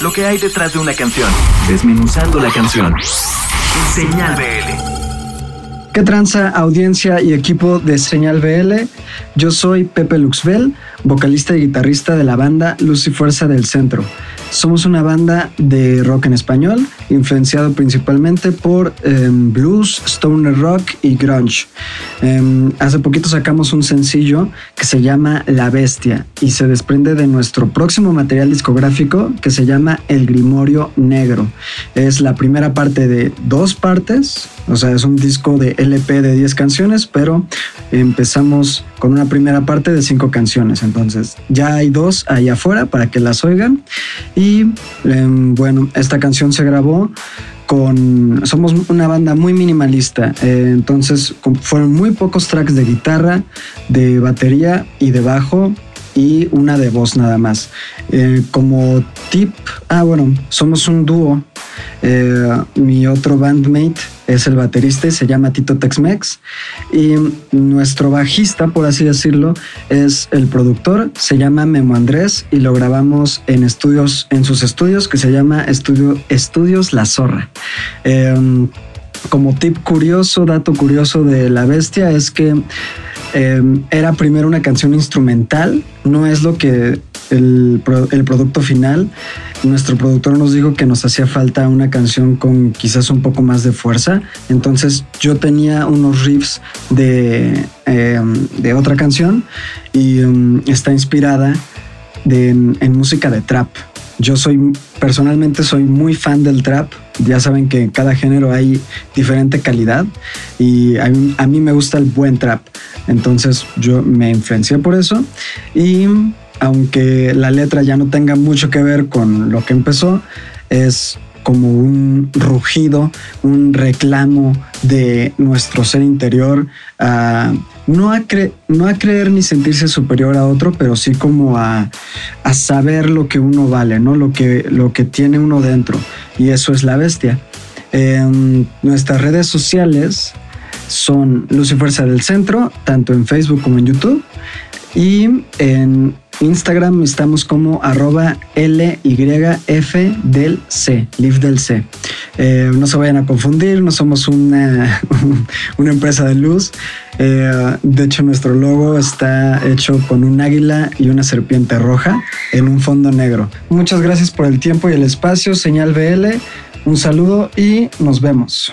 lo que hay detrás de una canción, desmenuzando la canción. Señal BL. ¿Qué tranza audiencia y equipo de Señal BL? Yo soy Pepe Luxbel, vocalista y guitarrista de la banda Luz y Fuerza del Centro. Somos una banda de rock en español, influenciado principalmente por em, blues, stoner rock y grunge. Em, hace poquito sacamos un sencillo que se llama La Bestia y se desprende de nuestro próximo material discográfico que se llama El Grimorio Negro. Es la primera parte de dos partes, o sea, es un disco de LP de 10 canciones, pero empezamos con una primera parte de 5 canciones. Entonces, ya hay dos ahí afuera para que las oigan. Em, bueno, esta canción se grabó con... Somos una banda muy minimalista, eh, entonces fueron muy pocos tracks de guitarra, de batería y de bajo y una de voz nada más. Eh, como tip, ah bueno, somos un dúo. Eh, mi otro bandmate es el baterista se llama Tito Tex-Mex. Y nuestro bajista, por así decirlo, es el productor, se llama Memo Andrés y lo grabamos en estudios, en sus estudios que se llama Estudio, Estudios La Zorra. Em, como tip curioso, dato curioso de La Bestia es que em, era primero una canción instrumental, no es lo que el, el, producto final, nuestro productor nos dijo que nos hacía falta una canción con quizás un poco más de fuerza. Entonces yo tenía unos riffs de, em, de otra canción y em, está inspirada de, en, música de trap. Yo soy, personalmente soy muy fan del trap. Ya saben que en cada género hay diferente calidad y a mí, a mí me gusta el buen trap. Entonces yo me influencié por eso y aunque la letra ya no tenga mucho que ver con lo que empezó, es como un rugido, un reclamo de nuestro ser interior, no, a no a creer ni sentirse superior a otro, pero sí como a, saber lo que uno vale, ¿no? lo, que, lo que tiene uno dentro. Y eso es la bestia. En nuestras redes sociales son Luz y Fuerza del Centro, tanto en Facebook como en YouTube. Y en Instagram estamos como arroba LYF del C, Live del C. Eh, no se vayan a confundir, no somos una, una empresa de luz. Eh, de hecho, nuestro logo está hecho con un águila y una serpiente roja en un fondo negro. Muchas gracias por el tiempo y el espacio, señal BL. Un saludo y nos vemos.